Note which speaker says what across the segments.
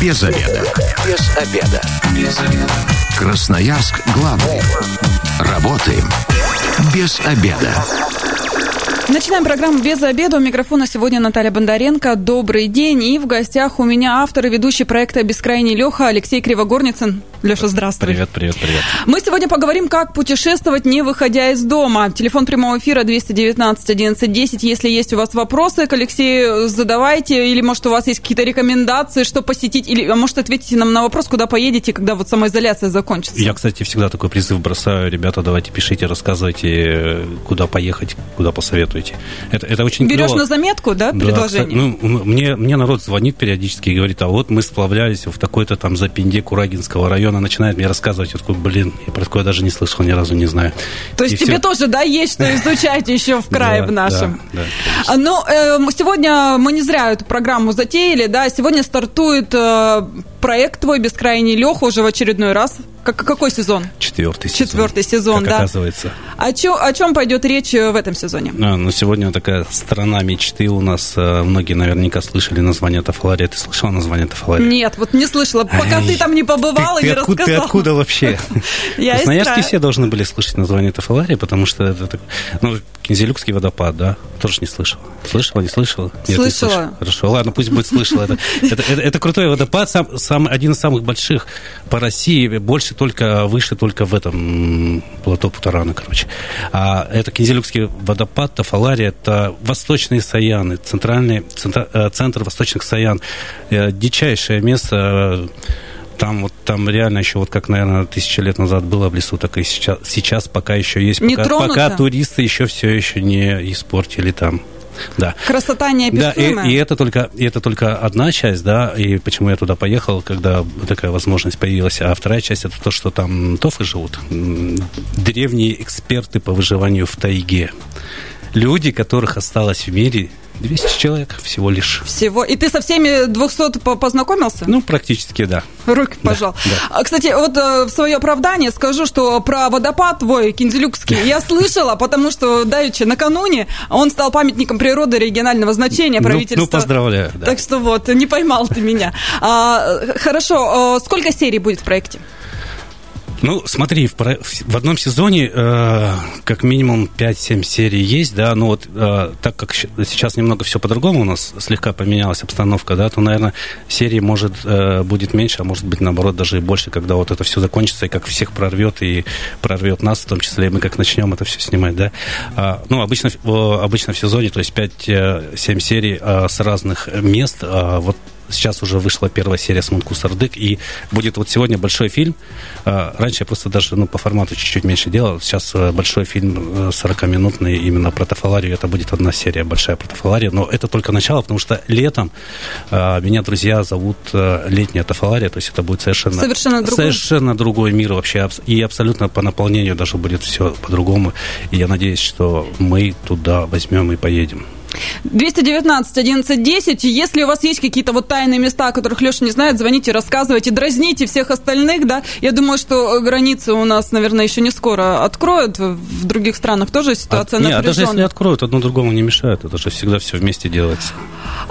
Speaker 1: Без обеда. Без обеда. Без обеда. Красноярск главный. Работаем без обеда.
Speaker 2: Начинаем программу «Без обеда». У микрофона сегодня Наталья Бондаренко. Добрый день. И в гостях у меня автор и ведущий проекта «Бескрайний Леха» Алексей Кривогорницын. Леша, здравствуй.
Speaker 3: Привет, привет, привет.
Speaker 2: Мы сегодня поговорим, как путешествовать, не выходя из дома. Телефон прямого эфира 219 11 10. Если есть у вас вопросы к Алексею, задавайте. Или, может, у вас есть какие-то рекомендации, что посетить. Или, а может, ответите нам на вопрос, куда поедете, когда вот самоизоляция закончится.
Speaker 3: Я, кстати, всегда такой призыв бросаю. Ребята, давайте пишите, рассказывайте, куда поехать, куда посоветуете. Это, это очень
Speaker 2: Берешь
Speaker 3: клево.
Speaker 2: на заметку, да,
Speaker 3: Да,
Speaker 2: предложение?
Speaker 3: кстати, ну, мне, мне народ звонит периодически и говорит, а вот мы сплавлялись в такой-то там запинде Курагинского района, начинает мне рассказывать, я такой, блин, я про такое даже не слышал, ни разу не знаю.
Speaker 2: То есть
Speaker 3: И
Speaker 2: тебе
Speaker 3: всё.
Speaker 2: тоже, да, есть что изучать еще в крае в нашем.
Speaker 3: да, да,
Speaker 2: Ну, э, мы сегодня мы не зря эту программу затеяли, да, сегодня стартует э, проект твой «Бескрайний Леха» уже в очередной раз. Как, какой сезон?
Speaker 3: Четвертый сезон.
Speaker 2: Четвертый сезон,
Speaker 3: как
Speaker 2: да.
Speaker 3: оказывается.
Speaker 2: О, чё- о чем пойдет речь э, в этом сезоне?
Speaker 3: А, ну, сегодня такая страна мечты у нас. э, Многие наверняка слышали название Тафалария. Ты слышала название Тафалария?
Speaker 2: Нет, вот не слышала, пока
Speaker 3: Ай,
Speaker 2: ты там не побывал
Speaker 3: ты,
Speaker 2: и не
Speaker 3: ты откуда, ты
Speaker 2: рассказал.
Speaker 3: откуда вообще?
Speaker 2: Края.
Speaker 3: все должны были слышать название Тафалария, потому что это так- ну, Кинзелюкский водопад, да? Тоже не слышала. Слышала, не слышала? Нет, не
Speaker 2: Слышала.
Speaker 3: слышала. Хорошо, ладно, пусть будет слышала. Это, это, это- это крутой водопад, сам, сам- один из самых больших по России, больше только, выше только в этом плато Путарана, короче. А это Кинзелюкский водопад, Тафалария, это восточные Саяны, центральный, центра- э, центр восточных Саян. Э, Дичайшее место, э, там вот там реально еще вот как, наверное, тысячи лет назад было в лесу, так и сейчас, сейчас пока еще есть.
Speaker 2: Не
Speaker 3: пока,
Speaker 2: тронуто?
Speaker 3: пока туристы еще все еще не испортили там. Да.
Speaker 2: Красота
Speaker 3: Да,
Speaker 2: неописуемая.
Speaker 3: и, и это только и это только одна часть, да, и почему я туда поехал, когда такая возможность появилась. А вторая часть это то, что там тофы живут, древние эксперты по выживанию в тайге, люди, которых осталось в мире 200 человек всего лишь.
Speaker 2: Всего. И ты со всеми 200 по- познакомился?
Speaker 3: Ну, практически, да.
Speaker 2: Руки пожал.
Speaker 3: да.
Speaker 2: А, Кстати, вот э, в свое оправдание скажу, что про водопад твой, Кинзелюкский, я слышала, потому что давеча накануне он стал памятником природы регионального значения
Speaker 3: Ну,
Speaker 2: правительства.
Speaker 3: ну, поздравляю. да.
Speaker 2: Так что вот, не поймал ты меня. А, хорошо, э, сколько серий будет в проекте?
Speaker 3: Ну, смотри, в, в- одном сезоне э, как минимум 5-7 серий есть, да, но вот э, так как сейчас немного все по-другому у нас слегка поменялась обстановка, да, то, наверное, серий может э, будет меньше, а может быть, наоборот, даже и больше, когда вот это все закончится, и как всех прорвет, и прорвет нас в том числе, и мы как начнем это все снимать, да. А, ну, обычно, обычно в сезоне, то есть 5-7 серий э, с разных мест, а вот Сейчас уже вышла первая серия с Мунку Сардык, и будет вот сегодня большой фильм. А, Раньше я просто даже ну, по формату чуть-чуть меньше делал. Сейчас э, большой фильм э, 40-минутный именно про Тафаларию. Это будет одна серия большая про Тафаларию. Но это только начало, потому что летом а, меня друзья зовут э, летняя Тафалария. То есть это будет совершенно,
Speaker 2: Совершенно другой.
Speaker 3: совершенно другой мир вообще. И абсолютно по наполнению даже будет все по-другому. И я надеюсь, что мы туда возьмем и поедем.
Speaker 2: 219 11 10. Если у вас есть какие-то вот тайные места, о которых Леша не знает, звоните, рассказывайте, дразните всех остальных, да. Я думаю, что границы у нас, наверное, еще не скоро откроют. В других странах тоже ситуация
Speaker 3: А, не, а даже если
Speaker 2: напряженная.
Speaker 3: откроют, одно другому не мешает. Это же всегда все вместе делается.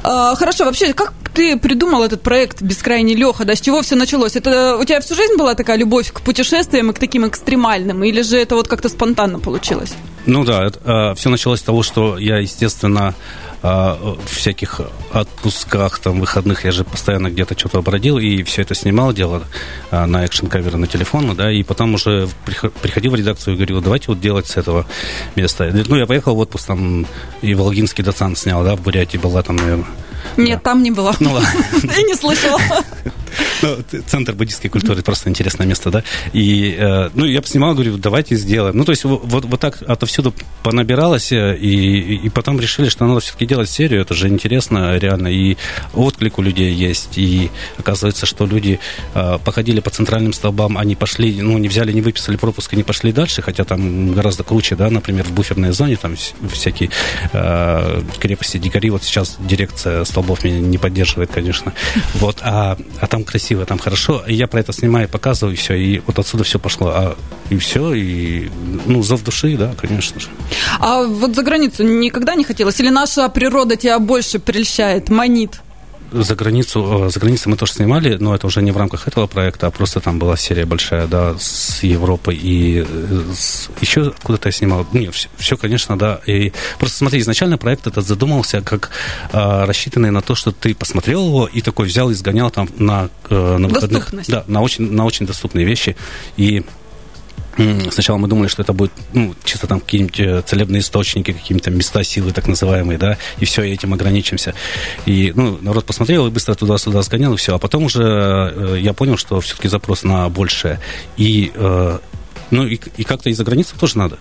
Speaker 2: А, хорошо, вообще, как ты придумал этот проект «Бескрайний Леха», да, с чего все началось? Это у тебя всю жизнь была такая любовь к путешествиям и к таким экстремальным, или же это вот как-то спонтанно получилось?
Speaker 3: Ну да, все началось с того, что я, естественно, а, в всяких отпусках, там, выходных, я же постоянно где-то что-то бродил, и все это снимал, делал а, на экшн-каверы на телефон, да, и потом уже прихо- приходил в редакцию и говорил, давайте вот делать с этого места. Ну, я поехал в отпуск, там, и Волгинский доцент снял, да, в Бурятии была там, наверное.
Speaker 2: Нет, там не было.
Speaker 3: Ну ладно.
Speaker 2: Я не слышала.
Speaker 3: Ну, Центр буддийской культуры просто интересное место, да. И, э, ну, я поснимал, говорю, давайте сделаем. Ну, то есть вот, вот, так отовсюду понабиралось, э, и, и, потом решили, что надо все-таки делать серию, это же интересно реально, и отклик у людей есть, и оказывается, что люди э, походили по центральным столбам, они пошли, ну, не взяли, не выписали пропуск и не пошли дальше, хотя там гораздо круче, да, например, в буферной зоне, там вс- всякие э, крепости, дикари, вот сейчас дирекция столбов меня не поддерживает, конечно, вот, а, а там красиво, там хорошо, и я про это снимаю, показываю, и все, и вот отсюда все пошло, а, и все, и, ну, зов души, да, конечно же.
Speaker 2: А вот за границу никогда не хотелось? Или наша природа тебя больше прельщает, манит?
Speaker 3: За границу, э, за границей мы тоже снимали, но это уже не в рамках этого проекта, а просто там была серия большая, да, с Европы и э, с, еще откуда-то я снимал. Нет, все, все, конечно, да. И просто смотри, изначально проект этот задумался как а, рассчитанный на то, что ты посмотрел его и такой взял и сгонял там на, на выходных. Да, на очень, на очень доступные вещи. И Сначала мы думали, что это будет ну, чисто там какие-нибудь э, целебные источники, какие-то места силы так называемые, да, и все, и этим ограничимся. И, ну, народ посмотрел и быстро туда-сюда сгонял, и все. А потом уже э, я понял, что все-таки запрос на большее. И, э, ну, и, и как-то из-за границы тоже надо.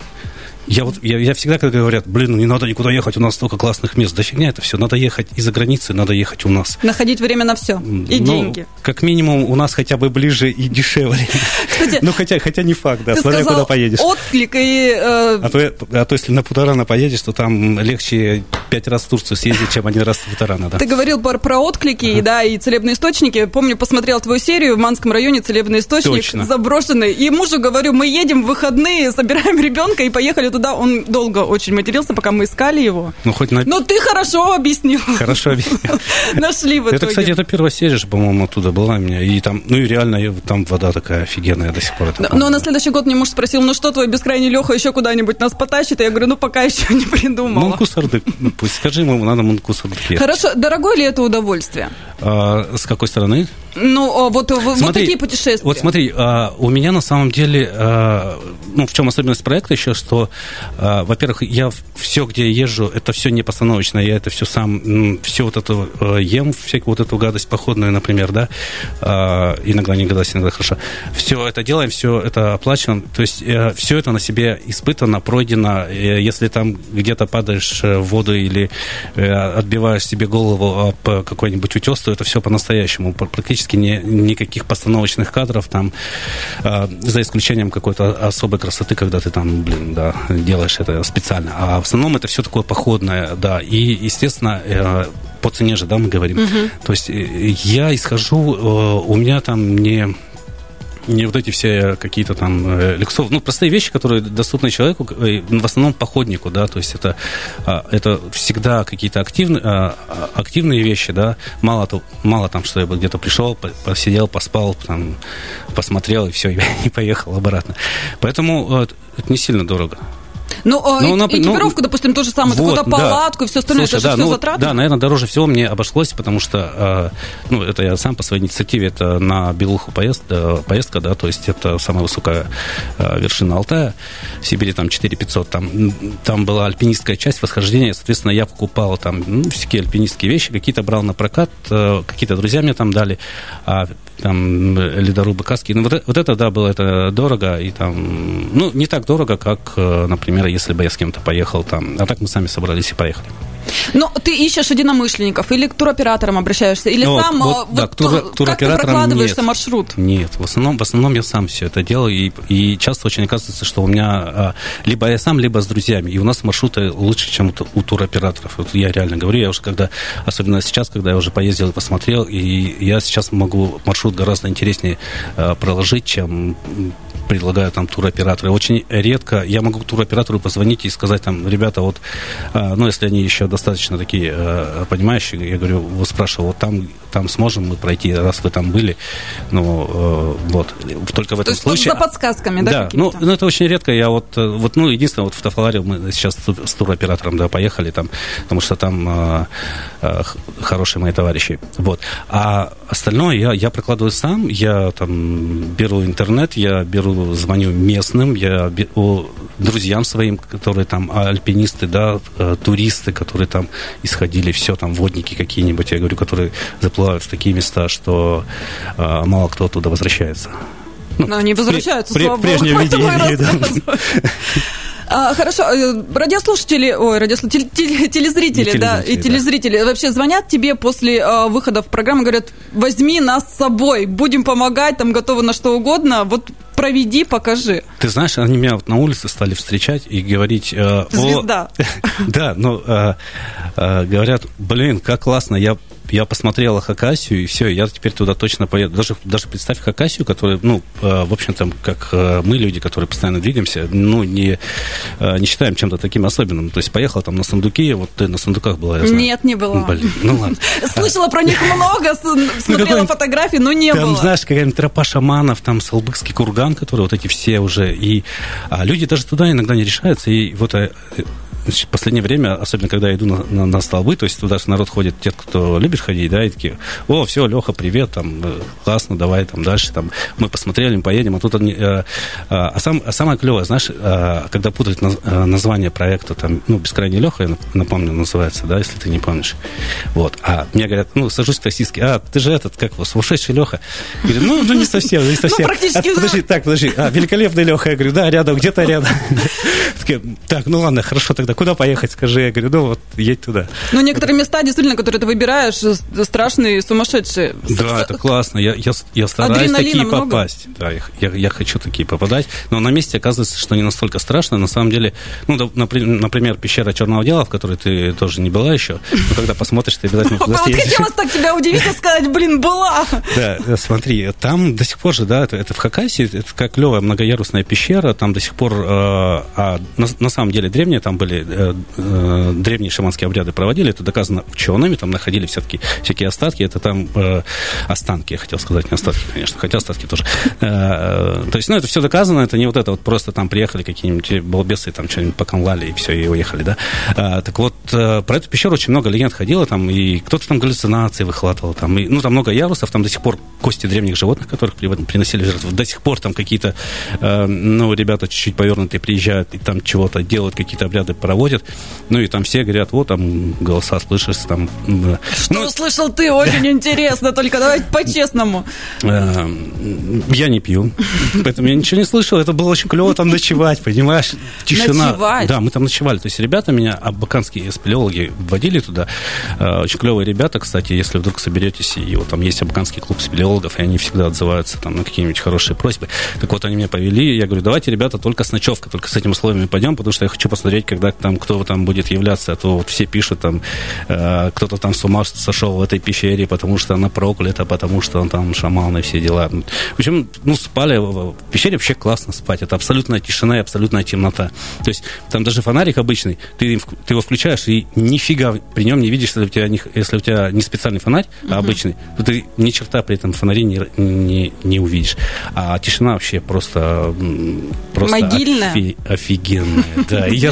Speaker 3: Я вот я, я всегда, когда говорят, блин, ну не надо никуда ехать, у нас столько классных мест. Да фигня это все. Надо ехать из-за границы, надо ехать у нас.
Speaker 2: Находить время на все. И ну, деньги.
Speaker 3: Как минимум, у нас хотя бы ближе и дешевле. Кстати, ну, хотя, хотя не факт, да, смотря куда поедешь.
Speaker 2: Отклик и. Э...
Speaker 3: А, то, а то, если на Путарана поедешь, то там легче пять раз в Турцию съездить, чем один раз в Путарана, да.
Speaker 2: Ты говорил про, про отклики, ага. да, и целебные источники. Помню, посмотрел твою серию в Манском районе целебный источник Точно. заброшенный. И мужу говорю, мы едем в выходные, собираем ребенка и поехали туда. Он долго очень матерился, пока мы искали его.
Speaker 3: Ну, хоть на...
Speaker 2: Но ты хорошо объяснил.
Speaker 3: Хорошо объяснил.
Speaker 2: Нашли в итоге.
Speaker 3: Это, кстати, это первая серия же, по-моему, оттуда была у меня. И там, ну и реально, там вода такая офигенная до сих пор.
Speaker 2: Но, но на следующий год мне муж спросил, ну что, твой бескрайний Леха еще куда-нибудь нас потащит? И я говорю, ну пока еще не придумала.
Speaker 3: Мункусардык. Ну, пусть скажи ему, надо мункусардык
Speaker 2: Хорошо, дорогое ли это удовольствие?
Speaker 3: А, с какой стороны?
Speaker 2: Ну, а вот, смотри, вот такие путешествия.
Speaker 3: Вот смотри, а, у меня на самом деле, а, ну, в чем особенность проекта еще, что, во-первых, я все, где езжу, это все не постановочно, я это все сам, все вот это ем, всякую вот эту гадость походную, например, да, иногда не гадость, иногда хорошо. Все это делаем, все это оплачено, то есть э, все это на себе испытано, пройдено. Э, если там где-то падаешь в воду или э, отбиваешь себе голову об какой-нибудь утес, то это все по-настоящему, практически не, никаких постановочных кадров там, э, за исключением какой-то особой красоты, когда ты там, блин, да, делаешь это специально. А в основном это все такое походное, да. И, естественно, э, по цене же, да, мы говорим. Угу. То есть э, я исхожу, э, у меня там не не вот эти все какие-то там э, люксов, ну, простые вещи, которые доступны человеку, э, в основном походнику, да, то есть это, а, это всегда какие-то активные, а, активные вещи, да, мало, то, мало там, что я бы где-то пришел, посидел, поспал, там, посмотрел и все, и поехал обратно. Поэтому это не сильно дорого.
Speaker 2: Ну, а ну, и, экипировку, ну, допустим, то же самое, вот, какую-то палатку да. и все остальное, Слушай, это
Speaker 3: да,
Speaker 2: же все
Speaker 3: ну,
Speaker 2: затраты?
Speaker 3: Да, наверное, дороже всего мне обошлось, потому что, э, ну, это я сам по своей инициативе, это на Белуху поезд, э, поездка, да, то есть это самая высокая э, вершина Алтая, в Сибири там 4500, там, там была альпинистская часть восхождения, соответственно, я покупал там ну, всякие альпинистские вещи, какие-то брал на прокат, э, какие-то друзья мне там дали, а там ледорубы, каски, ну, вот, вот это, да, было это дорого, и там, ну, не так дорого, как, э, например, если бы я с кем-то поехал там. А так мы сами собрались и поехали.
Speaker 2: Но ты ищешь единомышленников или к туроператорам обращаешься, или ну, сам вот, вот, да, к тур, как ты прокладываешься
Speaker 3: нет,
Speaker 2: маршрут?
Speaker 3: Нет, в основном, в основном я сам все это делаю, и, и часто очень оказывается, что у меня а, либо я сам, либо с друзьями, и у нас маршруты лучше, чем у, у туроператоров. Вот я реально говорю, я уже когда, особенно сейчас, когда я уже поездил и посмотрел, и я сейчас могу маршрут гораздо интереснее а, проложить, чем предлагают там туроператоры. Очень редко я могу туроператору позвонить и сказать там, ребята, вот, а, ну, если они еще достаточно такие э, понимающие, я говорю, вот спрашиваю, вот там, там сможем мы пройти, раз вы там были, ну, э, вот, только в этом
Speaker 2: То
Speaker 3: случае.
Speaker 2: за подсказками, да?
Speaker 3: Да, ну, ну, это очень редко, я вот, э, вот, ну, единственное, вот в Тафаларе мы сейчас с туроператором, да, поехали там, потому что там хорошие мои товарищи, вот. А остальное я, я прокладываю сам, я там беру интернет, я беру звоню местным, я друзьям своим, которые там альпинисты, да, э, туристы, которые там исходили, все там водники какие-нибудь, я говорю, которые заплывают в такие места, что э, мало кто оттуда возвращается.
Speaker 2: Ну, Но они возвращаются,
Speaker 3: при, слава прежнем богу. Виде, да.
Speaker 2: А, хорошо, э, радиослушатели, ой, радиослушатели, телезрители, телезрители, да, и телезрители да. вообще звонят тебе после э, выхода в программу, говорят, возьми нас с собой, будем помогать, там готовы на что угодно, вот проведи, покажи.
Speaker 3: Ты знаешь, они меня вот на улице стали встречать и говорить...
Speaker 2: Э, Звезда.
Speaker 3: Да, ну, э, э, говорят, блин, как классно, я я посмотрел Хакасию, и все, я теперь туда точно поеду. Даже, даже представь Хакасию, которая, ну, э, в общем-то, как э, мы, люди, которые постоянно двигаемся, ну, не, э, не считаем чем-то таким особенным. То есть поехал там на сундуке, вот ты на сундуках была, я знаю.
Speaker 2: Нет, не была.
Speaker 3: Блин, ну ладно.
Speaker 2: Слышала про них много, смотрела фотографии, но не было.
Speaker 3: Там, знаешь, какая-нибудь тропа шаманов, там Салбыкский курган, который вот эти все уже, и а люди даже туда иногда не решаются, и вот в последнее время, особенно когда я иду на, на, на столбы, то есть туда же народ ходит, те, кто любит ходить, да, и такие, о, все, Леха, привет, там, э, классно, давай там дальше, там, мы посмотрели, мы поедем, а тут они, э, э, а, сам, а самое клевое, знаешь, э, когда путают наз, э, название проекта, там, ну, «Бескрайний Леха», я напомню, называется, да, если ты не помнишь, вот, а мне говорят, ну, сажусь таксистски, а, ты же этот, как его, сумасшедший Леха, я говорю, ну, ну, не совсем, не совсем.
Speaker 2: Ну, практически,
Speaker 3: а, подожди, так, подожди, а, великолепный Леха, я говорю, да, рядом, где-то рядом. Так, ну ладно, хорошо тогда, куда поехать, скажи? Я говорю, ну вот, едь туда.
Speaker 2: Ну, некоторые места, действительно, которые ты выбираешь, страшные, сумасшедшие.
Speaker 3: Да, это классно. Я, я, я стараюсь такие много? попасть. Да, я, я, я хочу такие попадать. Но на месте оказывается, что не настолько страшно. На самом деле, ну, например, пещера Черного дела, в которой ты тоже не была еще. Но когда посмотришь, ты обязательно
Speaker 2: туда Вот хотелось так тебя удивить и сказать, блин, была.
Speaker 3: Да, смотри, там до сих пор же, да, это, в Хакасии, это как клевая многоярусная пещера, там до сих пор, э, а на самом деле древние там были э, э, древние шаманские обряды проводили, это доказано учеными, там находили всякие, всякие остатки, это там э, останки, я хотел сказать, не остатки, конечно, хотя остатки тоже. То есть, ну, это все доказано, это не вот это вот просто там приехали какие-нибудь балбесы, там что-нибудь покомлали и все, и уехали, да. Так вот, про эту пещеру очень много легенд ходило, там, и кто-то там галлюцинации выхватывал, там, и, ну, там много ярусов, там до сих пор кости древних животных, которых приносили жертву, до сих пор там какие-то, ну, ребята чуть-чуть повернутые приезжают и там чего-то делают, какие-то обряды проводят, ну и там все говорят, вот там голоса слышишь, там...
Speaker 2: Что ну, услышал ты? Очень интересно, только давайте по-честному.
Speaker 3: Э, я не пью, поэтому я ничего не слышал. Это было очень клево там ночевать, понимаешь? Тишина.
Speaker 2: Ночевать?
Speaker 3: Да, мы там ночевали. То есть ребята меня, абаканские спелеологи, водили туда. Э, очень клевые ребята, кстати, если вдруг соберетесь, и вот там есть абаканский клуб спелеологов, и они всегда отзываются там на какие-нибудь хорошие просьбы. Так вот, они меня повели, я говорю, давайте, ребята, только с ночевкой, только с этими условиями пойдем, потому что я хочу посмотреть, когда там кто там будет являться, а то вот все пишут там, э, кто-то там с ума сошел в этой пещере, потому что она проклята, потому что он там шаман и все дела. В общем, ну, спали в пещере вообще классно спать. Это абсолютная тишина и абсолютная темнота. То есть там даже фонарик обычный, ты, ты его включаешь и нифига при нем не видишь, если у тебя не, если у тебя не специальный фонарь, uh-huh. а обычный, то ты ни черта при этом фонаре не, не, не увидишь. А тишина вообще просто, просто
Speaker 2: Могильная?
Speaker 3: Офи, офигенная. Да, я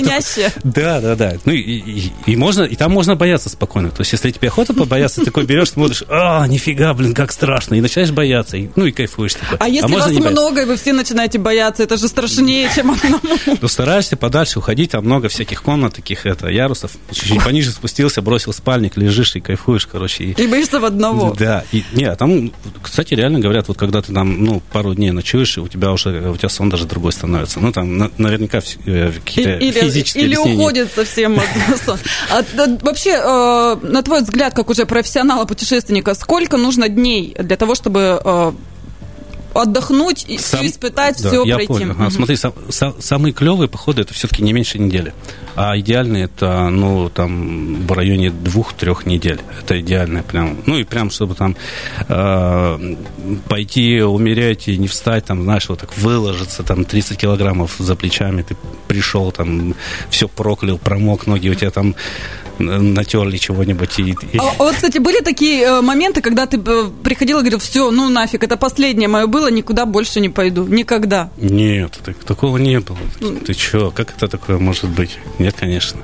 Speaker 3: да, да, да. Ну и, и, и можно, и там можно бояться спокойно. То есть, если тебе охота побояться, ты такой берешь, смотришь, а, нифига, блин, как страшно, и начинаешь бояться, и, ну и кайфуешь. Такой.
Speaker 2: А если а вас много, и вы все начинаете бояться, это же страшнее, чем одному.
Speaker 3: Ну, стараешься подальше уходить, там много всяких комнат, таких, это, ярусов. Чуть-чуть пониже спустился, бросил спальник, лежишь и кайфуешь, короче.
Speaker 2: И, и боишься в одного.
Speaker 3: Да. И, не, а там, кстати, реально говорят, вот когда ты там, ну, пару дней ночуешь, у тебя уже, у тебя сон даже другой становится. Ну, там, на, наверняка э, какие-то физические
Speaker 2: Или уходит совсем от а, Вообще, э, на твой взгляд, как уже профессионала-путешественника, сколько нужно дней для того, чтобы э, отдохнуть и Сам, испытать да, все
Speaker 3: я
Speaker 2: пройти.
Speaker 3: Понял. Ага, смотри, сам, сам, самые клевые походы это все-таки не меньше недели. А идеальные это, ну, там, в районе двух-трех недель. Это идеальное прям. Ну, и прям, чтобы там э, пойти умереть и не встать, там, знаешь, вот так выложиться, там, 30 килограммов за плечами, ты пришел, там, все проклял, промок ноги, у тебя там натерли чего-нибудь. И,
Speaker 2: и... А, вот, кстати, были такие э, моменты, когда ты э, приходил и говорил, все, ну нафиг, это последнее мое было, никуда больше не пойду, никогда.
Speaker 3: Нет, так, такого не было. Ты что, как это такое может быть? Нет, конечно.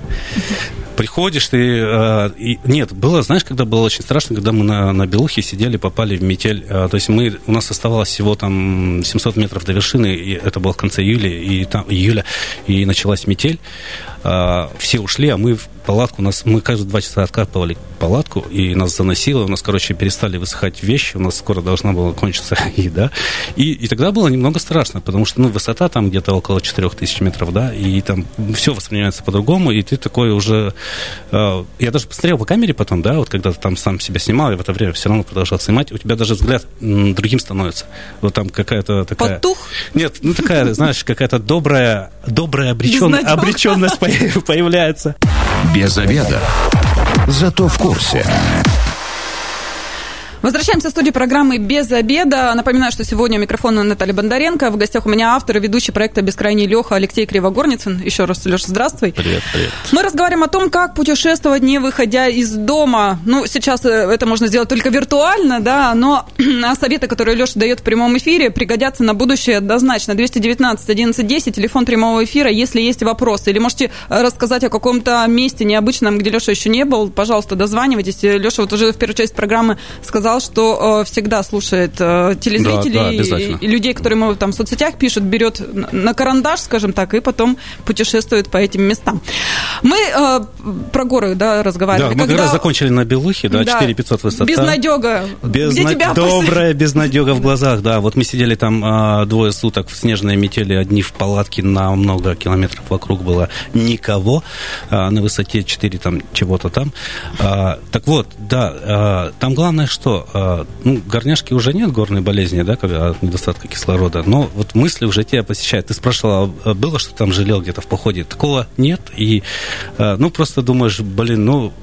Speaker 3: Приходишь ты... Э, и, нет, было, знаешь, когда было очень страшно, когда мы на, на Белухе сидели, попали в метель. Э, то есть мы, у нас оставалось всего там 700 метров до вершины, и это было в конце июля, и, там, июля, и началась метель. Э, все ушли, а мы в палатку, нас, мы каждые два часа откапывали палатку, и нас заносило, у нас, короче, перестали высыхать вещи, у нас скоро должна была кончиться еда. И, и тогда было немного страшно, потому что, ну, высота там где-то около 4000 метров, да, и там все воспринимается по-другому, и ты такой уже... Э, я даже посмотрел по камере потом, да, вот когда ты там сам себя снимал, я в это время все равно продолжал снимать, у тебя даже взгляд другим становится. Вот там какая-то такая...
Speaker 2: Потух?
Speaker 3: Нет, ну такая, знаешь, какая-то добрая, добрая обречен... обреченность появляется.
Speaker 1: Без обеда. Зато в курсе.
Speaker 2: Возвращаемся в студию программы «Без обеда». Напоминаю, что сегодня у микрофона Наталья Бондаренко. В гостях у меня автор и ведущий проекта «Бескрайний Леха» Алексей Кривогорницын. Еще раз, Леша, здравствуй.
Speaker 3: Привет, привет.
Speaker 2: Мы разговариваем о том, как путешествовать, не выходя из дома. Ну, сейчас э, это можно сделать только виртуально, да, но советы, которые Леша дает в прямом эфире, пригодятся на будущее однозначно. 219 11 10, телефон прямого эфира, если есть вопросы. Или можете рассказать о каком-то месте необычном, где Леша еще не был, пожалуйста, дозванивайтесь. Леша вот уже в первую часть программы сказал, что э, всегда слушает э, телезрителей да, да, и, и людей, которые ему там в соцсетях пишут, берет на карандаш, скажем так, и потом путешествует по этим местам. Мы э, про горы, да, разговаривали.
Speaker 3: Да, мы Когда... раз закончили на Белухе, да, да 4500 высота.
Speaker 2: Безнадега.
Speaker 3: Безна... Где тебя Добрая безнадега в глазах, да. Вот мы сидели там э, двое суток в снежной метели, одни в палатке на много километров вокруг было никого, э, на высоте 4 там чего-то там. Э, так вот, да, э, там главное что, э, ну, горняшки уже нет горной болезни, да, когда от недостатка кислорода, но вот мысли уже тебя посещают. Ты спрашивала, а было, что там жалел где-то в походе? Такого нет, и, э, ну, просто думаешь, блин, ну,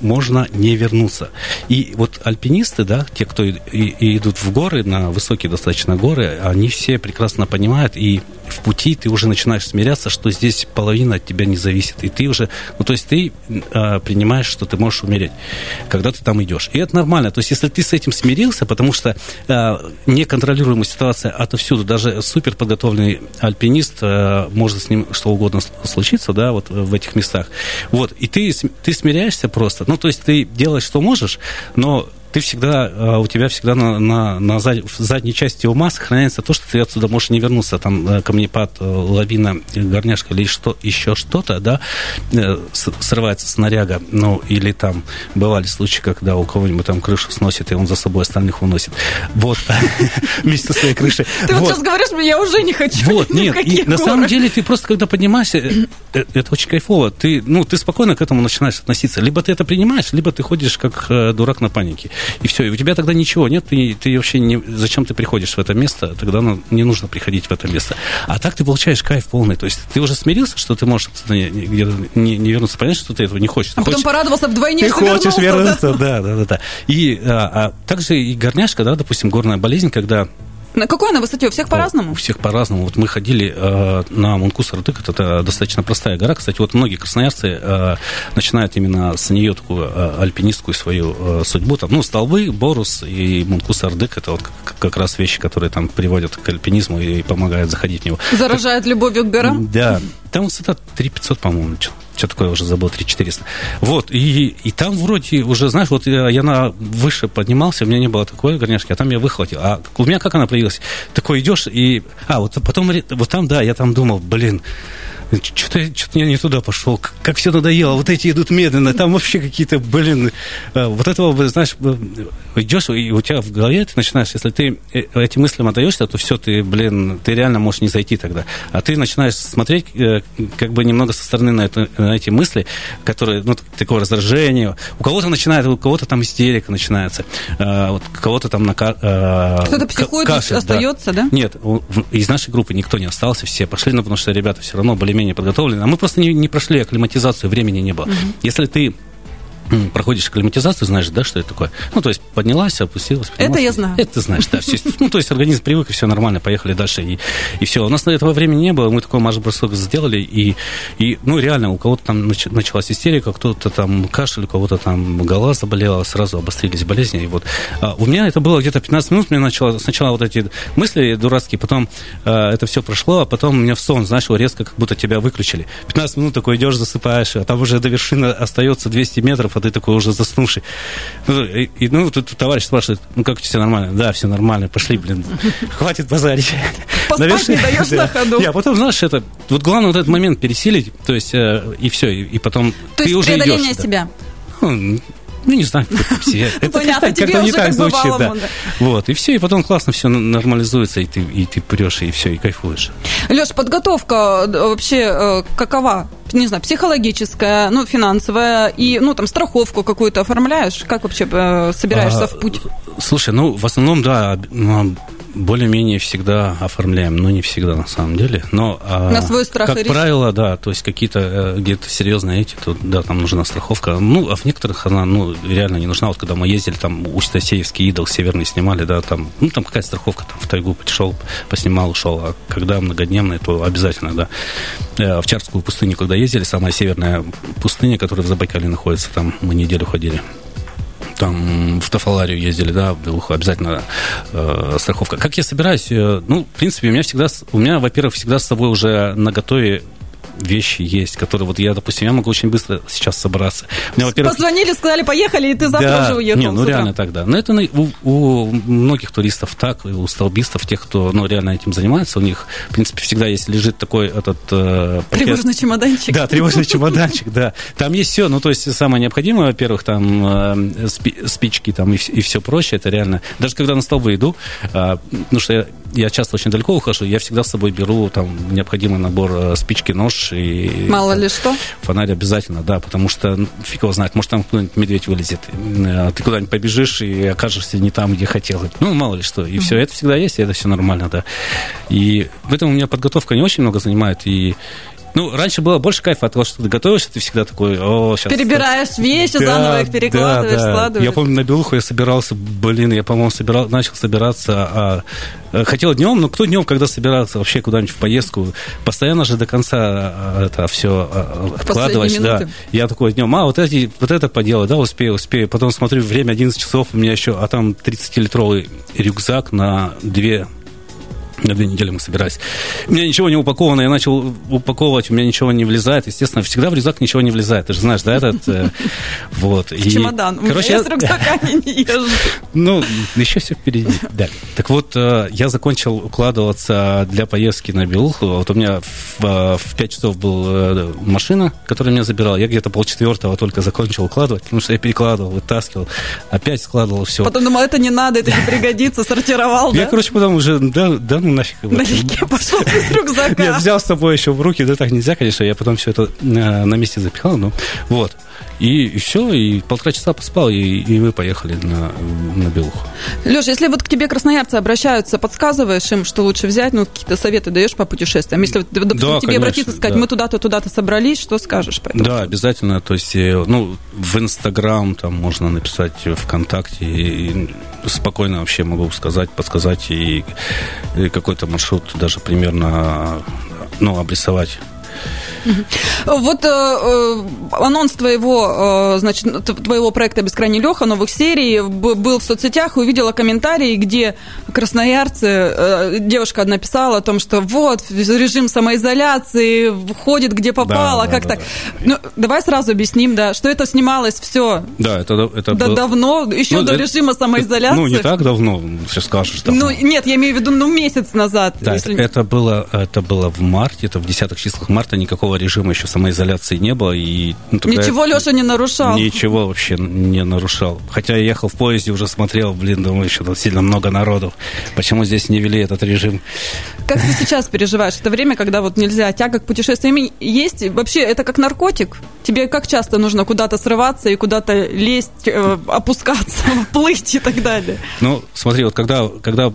Speaker 3: можно не вернуться. И вот альпинисты, да, те, кто и, и идут в горы, на высокие достаточно горы, они все прекрасно понимают, и в пути ты уже начинаешь смиряться, что здесь половина от тебя не зависит. И ты уже, ну, то есть ты э, принимаешь, что ты можешь умереть, когда ты там идешь. И это нормально. То есть если ты с этим смирился, потому что э, неконтролируемая ситуация отовсюду, даже супер подготовленный альпинист, э, может с ним что угодно случиться, да, вот в этих местах. Вот, и ты, ты смиряешься просто. Ну, то есть ты делаешь, что можешь, но ты всегда, э, у тебя всегда на, на, на зад, в задней части ума сохраняется то, что ты отсюда можешь не вернуться. Там э, камнепад, э, лавина, горняшка или что, еще что-то, да, срывается снаряга, ну, или там бывали случаи, когда у кого-нибудь там крышу сносит, и он за собой остальных уносит. Вот, вместе со своей крышей.
Speaker 2: Ты вот сейчас говоришь, я уже не хочу
Speaker 3: Вот, нет, на самом деле ты просто, когда поднимаешься, это очень кайфово. Ты, ну, ты спокойно к этому начинаешь относиться. Либо ты это принимаешь, либо ты ходишь как дурак на панике и все. И у тебя тогда ничего нет, ты, ты вообще не... Зачем ты приходишь в это место? Тогда ну, не нужно приходить в это место. А так ты получаешь кайф полный. То есть ты уже смирился, что ты можешь где-то не, не вернуться. Понятно, что ты этого не хочешь.
Speaker 2: А
Speaker 3: потом
Speaker 2: хочешь... порадовался вдвойне,
Speaker 3: Ты хочешь вернуться, да, да, да. да. И а, а также и горняшка, да, допустим, горная болезнь, когда
Speaker 2: на какой на высоте? У всех по-разному?
Speaker 3: У всех по-разному. Вот мы ходили э, на Мункус-Ардык, это достаточно простая гора. Кстати, вот многие красноярцы э, начинают именно с нее такую э, альпинистскую свою э, судьбу. Там, ну, столбы, Борус и Мункус-Ардык, это вот как, как раз вещи, которые там приводят к альпинизму и помогают заходить в него.
Speaker 2: Заражает любовью к горам?
Speaker 3: Да. Там высота 3500, по-моему, что такое уже забыл, 3400. Вот, и, и там вроде уже, знаешь, вот я, я на выше поднимался, у меня не было такой горняшки, а там я выхватил. А у меня как она появилась? Такой идешь и... А, вот потом, вот там, да, я там думал, блин, что-то, что-то я не туда пошел. Как все надоело. Вот эти идут медленно. Там вообще какие-то, блин, э, вот этого, знаешь, э, идешь, и у тебя в голове ты начинаешь, если ты э, этим мыслям отдаешься, то все, ты, блин, ты реально можешь не зайти тогда. А ты начинаешь смотреть как бы немного со стороны на, это, на эти мысли, которые, ну, такое раздражение. У кого-то начинает, у кого-то там истерика начинается. Вот у кого-то там на
Speaker 2: Кто-то психует, кашель, остается, да? да?
Speaker 3: Нет, из нашей группы никто не остался, все пошли, ну, потому что ребята все равно более более-менее подготовлены. А мы просто не, не прошли акклиматизацию, времени не было. Угу. Если ты проходишь акклиматизацию, знаешь, да, что это такое? Ну, то есть поднялась, опустилась.
Speaker 2: Это я знаю.
Speaker 3: Это ты знаешь, да. Все, ну, то есть организм привык, и все нормально, поехали дальше, и, и все. У нас на этого времени не было, мы такой марш-бросок сделали, и, и, ну, реально, у кого-то там началась истерика, кто-то там кашель, у кого-то там голова заболела, сразу обострились болезни, и вот. А у меня это было где-то 15 минут, мне начало, сначала вот эти мысли дурацкие, потом а, это все прошло, а потом у меня в сон, знаешь, резко как будто тебя выключили. 15 минут такой идешь, засыпаешь, а там уже до вершины остается 200 метров, а ты такой уже заснувший. Ну, и, и, ну тут товарищ спрашивает, ну как все нормально? Да, все нормально, пошли, блин, хватит базарить.
Speaker 2: Поспать не даешь да. на ходу.
Speaker 3: Я потом, знаешь, это, вот главное вот этот момент пересилить, то есть, э, и все, и, и потом
Speaker 2: то ты есть уже идешь. себя.
Speaker 3: Ну, ну, не знаю, как все. Это
Speaker 2: Понятно, как не так звучит, да.
Speaker 3: Вот, и все, и потом классно все нормализуется, и ты, и ты прешь, и все, и кайфуешь.
Speaker 2: Леш, подготовка э, вообще э, какова? Не знаю, психологическая, ну, финансовая, и, ну, там, страховку какую-то оформляешь? Как вообще э, собираешься а, в путь?
Speaker 3: Слушай, ну, в основном, да, более-менее всегда оформляем, но не всегда на самом деле. Но,
Speaker 2: а, на свой страх
Speaker 3: как
Speaker 2: и риск.
Speaker 3: правило, да, то есть какие-то э, где-то серьезные эти, то да, там нужна страховка. Ну, а в некоторых она, ну, реально не нужна. Вот когда мы ездили, там, Усть-Осеевский идол северный снимали, да, там, ну, там какая страховка, там, в тайгу пришел, поснимал, ушел. А когда многодневный, то обязательно, да. Э, в Чарскую пустыню, когда ездили, самая северная пустыня, которая в Забайкале находится, там мы неделю ходили там в Тафаларию ездили, да, в Белуху, обязательно э, страховка. Как я собираюсь? Э, ну, в принципе, у меня всегда, у меня, во-первых, всегда с собой уже на готове вещи есть, которые вот я, допустим, я могу очень быстро сейчас собраться.
Speaker 2: Мне, во-первых... Позвонили, сказали, поехали, и ты завтра да, уже уехал.
Speaker 3: Не, ну реально так, да. Но это у, у многих туристов так, у столбистов, тех, кто ну, реально этим занимается, у них, в принципе, всегда есть лежит такой этот... Э,
Speaker 2: пакет... Тревожный чемоданчик.
Speaker 3: Да, тревожный чемоданчик, да. Там есть все, ну то есть самое необходимое, во-первых, там э, спички там и, и все прочее, это реально... Даже когда на столбы иду, э, потому что я, я часто очень далеко ухожу, я всегда с собой беру там необходимый набор э, спички, нож, и...
Speaker 2: Мало ли что?
Speaker 3: Фонарь обязательно, да, потому что ну, фиг его знает, может там кто-нибудь медведь вылезет. Э, ты куда-нибудь побежишь и окажешься не там, где хотел. Ну, мало ли что. И mm-hmm. все, это всегда есть, и это все нормально, да. И в этом у меня подготовка не очень много занимает, и ну, раньше было больше кайфа от того, что ты готовишься, ты всегда такой, о, сейчас...
Speaker 2: Перебираешь вещи, да, заново их перекладываешь, да, да. складываешь.
Speaker 3: Я помню, на Белуху я собирался, блин, я, по-моему, собирал, начал собираться, а, э, хотел днем, но кто днем, когда собираться вообще куда-нибудь в поездку, постоянно же до конца а, это все а, откладываешь, да. Я такой днем, а, вот, эти, вот это поделаю, да, успею, успею. Потом смотрю, время 11 часов, у меня еще, а там 30-литровый рюкзак на две на две недели мы собирались. У меня ничего не упаковано, я начал упаковывать, у меня ничего не влезает. Естественно, всегда в рюкзак ничего не влезает. Ты же знаешь, да, этот... Э, вот.
Speaker 2: В чемодан. Короче, я с рюкзаками не езжу.
Speaker 3: Ну, еще все впереди. Да. Так вот, э, я закончил укладываться для поездки на Белуху. Вот у меня в, в 5 часов была э, машина, которая меня забирала. Я где-то полчетвертого только закончил укладывать, потому что я перекладывал, вытаскивал, опять складывал все.
Speaker 2: Потом думал, это не надо, это не пригодится, сортировал,
Speaker 3: Я, короче, потом уже, да, да, ну нафиг.
Speaker 2: Налегке пошел без рюкзака.
Speaker 3: Я взял с собой еще в руки, да так нельзя, конечно, я потом все это на, на месте запихал, ну, вот. И, и все, и полтора часа поспал, и, и мы поехали на, на Белуху.
Speaker 2: Леш, если вот к тебе красноярцы обращаются, подсказываешь им, что лучше взять, ну, какие-то советы даешь по путешествиям? Если, допустим, да, тебе конечно, обратиться, сказать, да. мы туда-то, туда-то собрались, что скажешь по этому?
Speaker 3: Да, обязательно, то есть, э, ну, в Инстаграм там можно написать ВКонтакте, и спокойно вообще могу сказать, подсказать, и, и какой-то маршрут даже примерно, ну, обрисовать
Speaker 2: вот э, э, анонс твоего, э, значит, твоего проекта «Бескрайний Леха», новых серий, был в соцсетях, увидела комментарии, где красноярцы, э, девушка одна писала о том, что вот, режим самоизоляции, входит где попало, да, как да, так. Да. Ну, давай сразу объясним, да, что это снималось все.
Speaker 3: Да, это, это
Speaker 2: да,
Speaker 3: был...
Speaker 2: давно, еще ну, до это, режима самоизоляции.
Speaker 3: Ну, не так давно, сейчас скажешь. Давно.
Speaker 2: Ну, нет, я имею в виду, ну, месяц назад.
Speaker 3: Да, если... это, было, это было в марте, это в десятых числах марта, никакого никакого режима еще самоизоляции не было. И,
Speaker 2: ну, Ничего. Леша не нарушал?
Speaker 3: Ничего вообще не нарушал. Хотя я ехал в поезде, уже смотрел, блин, думаю, еще тут сильно много народу. Почему здесь не вели этот режим?
Speaker 2: Как ты сейчас переживаешь? Это время, когда вот нельзя, тяга к путешествиям есть? Вообще, это как наркотик? Тебе как часто нужно куда-то срываться и куда-то лезть, э, опускаться, плыть и так далее?
Speaker 3: Ну, смотри, вот когда, когда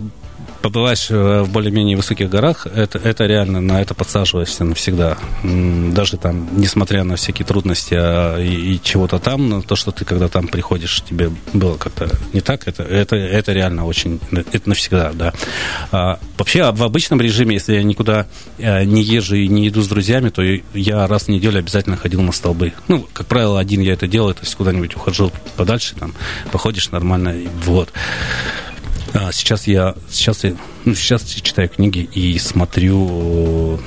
Speaker 3: побываешь э, в более-менее высоких горах, это, это реально на это подсаживаешься навсегда. Даже там, несмотря на всякие трудности а, и, и чего-то там, но то, что ты когда там приходишь, тебе было как-то не так, это, это, это реально очень, это навсегда, да. А, вообще, в обычном режиме, если я никуда э, не езжу и не иду с друзьями, то я раз в неделю обязательно ходил на столбы. Ну, как правило, один я это делаю, то есть куда-нибудь ухожу подальше, там, походишь нормально, вот. А, сейчас я сейчас я, ну, сейчас я читаю книги и смотрю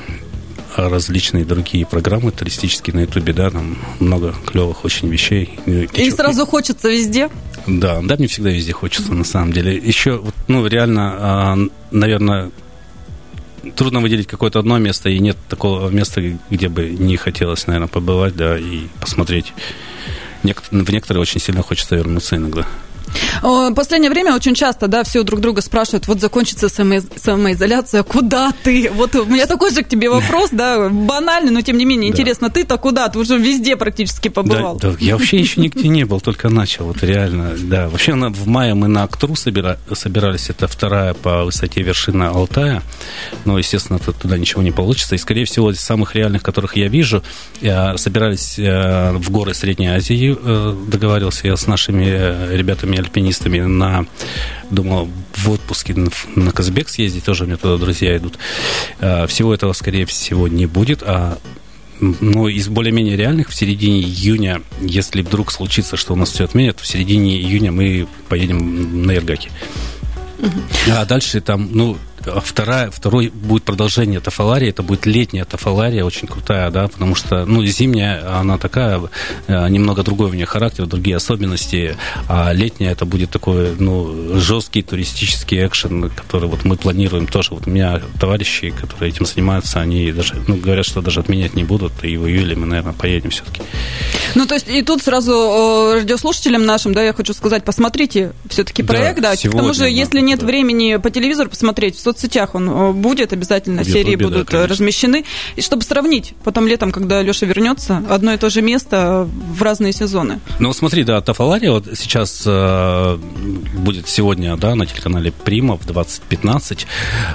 Speaker 3: э, различные другие программы туристические на Ютубе, да, там много клевых очень вещей.
Speaker 2: И, и сразу хочется везде?
Speaker 3: Да, да, мне всегда везде хочется, на самом деле. Еще, ну, реально, а, наверное, трудно выделить какое-то одно место, и нет такого места, где бы не хотелось, наверное, побывать, да, и посмотреть. В некоторые очень сильно хочется вернуться иногда.
Speaker 2: Последнее время очень часто, да, все друг друга спрашивают, вот закончится самоизоляция, куда ты? Вот у меня такой же к тебе вопрос, да, банальный, но тем не менее, интересно, ты-то куда? Ты уже везде практически побывал.
Speaker 3: Да, да, я вообще еще нигде не был, только начал, вот реально, да. Вообще в мае мы на Актру собирались, это вторая по высоте вершина Алтая, но, естественно, туда ничего не получится, и, скорее всего, из самых реальных, которых я вижу, собирались э, в горы Средней Азии, э, договаривался я с нашими э, ребятами-альпинистами на, думал, в отпуске на Казбек съездить, тоже у меня туда друзья идут. Всего этого, скорее всего, не будет, а ну, из более-менее реальных в середине июня, если вдруг случится, что у нас все отменят, в середине июня мы поедем на Иргаки. Угу. А дальше там, ну, а вторая, второй будет продолжение Тафаларии, это будет летняя Тафалария, очень крутая, да, потому что, ну, зимняя, она такая, э, немного другой у нее характер, другие особенности, а летняя это будет такой, ну, жесткий туристический экшен, который вот мы планируем тоже. Вот у меня товарищи, которые этим занимаются, они даже, ну, говорят, что даже отменять не будут, и в июле мы, наверное, поедем все-таки.
Speaker 2: Ну, то есть, и тут сразу э, радиослушателям нашим, да, я хочу сказать, посмотрите все-таки проект, да, да сегодня, к тому же, да, если нет да. времени по телевизору посмотреть, в соцсетях он э, будет обязательно, в серии будут да, размещены, и чтобы сравнить потом летом, когда Леша вернется, одно и то же место в разные сезоны.
Speaker 3: Ну, смотри, да, Тафалария вот сейчас э, будет сегодня, да, на телеканале Прима в 2015,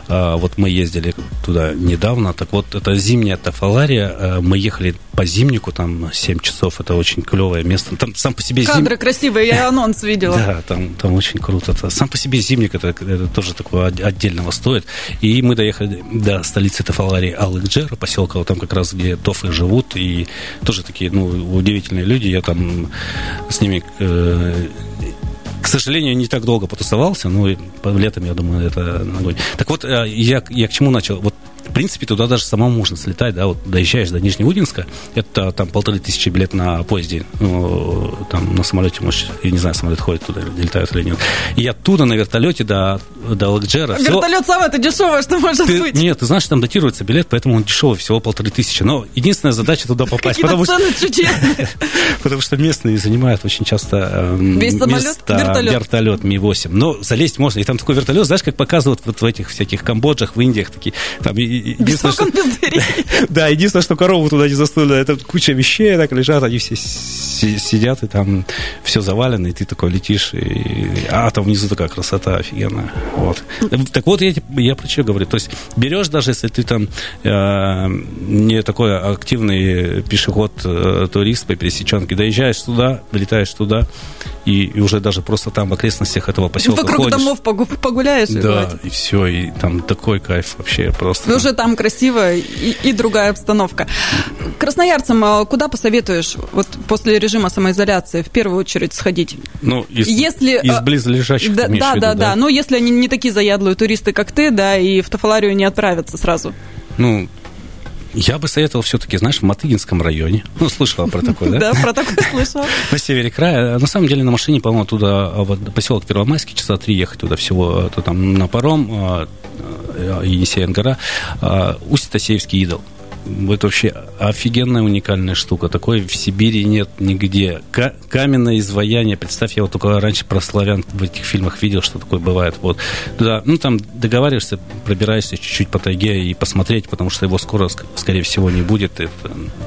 Speaker 3: э, вот мы ездили туда недавно, так вот, это зимняя Тафалария, э, мы ехали по зимнику, там 7 часов, это очень клевое место, там сам по себе...
Speaker 2: Кадры зим... красивые, я анонс видела.
Speaker 3: Да, там, там очень круто. Сам по себе зимник, это, это тоже такое отдельного стоит. И мы доехали до столицы Тафаларии Алыкджера, поселка, вот там как раз, где тофы живут, и тоже такие, ну, удивительные люди. Я там с ними э, к сожалению, не так долго потусовался, и летом, я думаю, это огонь. Так вот, э, я, я к чему начал? Вот принципе, туда даже самому можно слетать, да, вот доезжаешь до Нижнеудинска, это там полторы тысячи билет на поезде, ну, там на самолете, может, я не знаю, самолет ходит туда, летает или нет. И оттуда на вертолете до, до Лакджера.
Speaker 2: Вертолет самое это дешевое, что может
Speaker 3: ты,
Speaker 2: быть.
Speaker 3: Нет, ты знаешь, там датируется билет, поэтому он дешевый, всего полторы тысячи. Но единственная задача туда попасть.
Speaker 2: Потому что,
Speaker 3: потому что местные занимают очень часто
Speaker 2: эм, Весь самолет?
Speaker 3: вертолет. вертолет Ми-8. Но залезть можно. И там такой вертолет, знаешь, как показывают вот в этих всяких Камбоджах, в Индиях, такие, там
Speaker 2: единственное, что...
Speaker 3: Да, единственное, что корову туда не засунули, это куча вещей так лежат, они все сидят, и там все завалено, и ты такой летишь, и... а там внизу такая красота офигенная. Вот. Так вот, я, я про что говорю. То есть берешь даже, если ты там э, не такой активный пешеход, э, по пересеченке, доезжаешь туда, вылетаешь туда, и, и уже даже просто там в окрестностях этого поселка
Speaker 2: Вокруг
Speaker 3: ходишь.
Speaker 2: домов погуляешь.
Speaker 3: Да, и, и все, и там такой кайф вообще просто.
Speaker 2: И уже там красиво и, и другая обстановка. Красноярцам а куда посоветуешь вот после режима самоизоляции в первую очередь сходить?
Speaker 3: Ну, из, если, из а, близлежащих
Speaker 2: да, да, да, да, да. Ну, если они не такие заядлые туристы, как ты, да, и в Тафаларию не отправятся сразу.
Speaker 3: Ну, я бы советовал все-таки, знаешь, в Матыгинском районе. Ну, слышала про такое, да?
Speaker 2: Да, про такое слышала.
Speaker 3: На севере края. На самом деле на машине, по-моему, туда, поселок Первомайский, часа три ехать туда всего, то там на паром, а, а, Енисея гора, а, Усть-Тасеевский идол это вообще офигенная уникальная штука. Такой в Сибири нет нигде. К- каменное изваяние. Представь, я вот только раньше про славян в этих фильмах видел, что такое бывает. Вот. Да, ну там договариваешься, пробираешься чуть-чуть по тайге и посмотреть, потому что его скоро, скорее всего, не будет. Это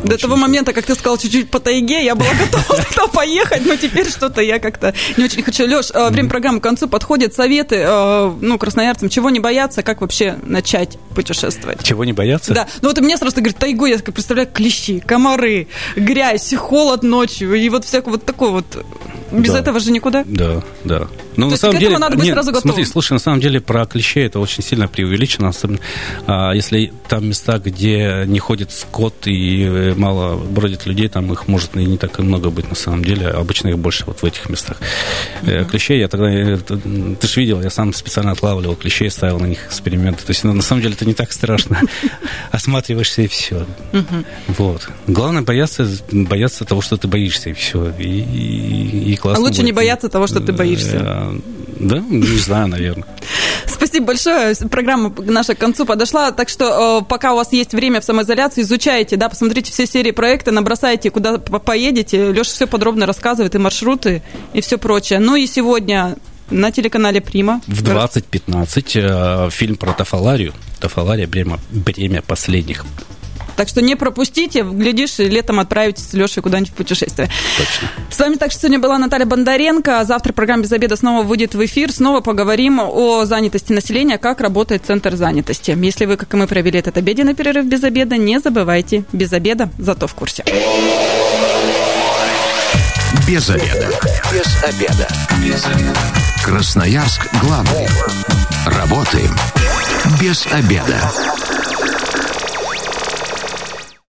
Speaker 2: До очень... того момента, как ты сказал чуть-чуть по тайге, я была готова туда поехать, но теперь что-то я как-то не очень хочу. Леш, э, время программы к концу подходит. Советы, э, ну, красноярцам, чего не бояться, как вообще начать путешествовать?
Speaker 3: Чего не бояться?
Speaker 2: Да, ну вот мне сразу говорит, тайгу я представляю клещи, комары, грязь, холод ночью и вот всякое вот такое вот. Без да. этого же никуда.
Speaker 3: Да, да.
Speaker 2: Ну, То на самом деле, надо быть нет, сразу готовым.
Speaker 3: Смотри, слушай, на самом деле про клещей это очень сильно преувеличено, особенно а, если там места, где не ходит скот и э, мало бродит людей, там их может и не так и много быть на самом деле. Обычно их больше вот в этих местах. Mm-hmm. Клещей я тогда, э, ты же видел, я сам специально отлавливал клещей, ставил на них эксперименты. То есть ну, на самом деле это не так страшно. Осматриваешься и все. Вот. Главное бояться, бояться того, что ты боишься, и все. И, и классно.
Speaker 2: А лучше не бояться того, что ты боишься.
Speaker 3: Да, не знаю, наверное.
Speaker 2: Спасибо большое. Программа наша к концу подошла. Так что э, пока у вас есть время в самоизоляции, изучайте, да, посмотрите все серии проекта, набросайте, куда поедете. Леша все подробно рассказывает, и маршруты, и все прочее. Ну и сегодня на телеканале Прима.
Speaker 3: В 20.15 э, фильм про Тафаларию. Тафалария, бремя, бремя последних
Speaker 2: так что не пропустите, глядишь, летом отправитесь с Лешей куда-нибудь в путешествие.
Speaker 3: Точно.
Speaker 2: С вами так что сегодня была Наталья Бондаренко. Завтра программа «Без обеда» снова выйдет в эфир. Снова поговорим о занятости населения, как работает Центр занятости. Если вы, как и мы, провели этот обеденный перерыв без обеда, не забывайте, без обеда, зато в курсе.
Speaker 1: Без обеда. Без обеда. Без обеда. Красноярск главный. Работаем без обеда.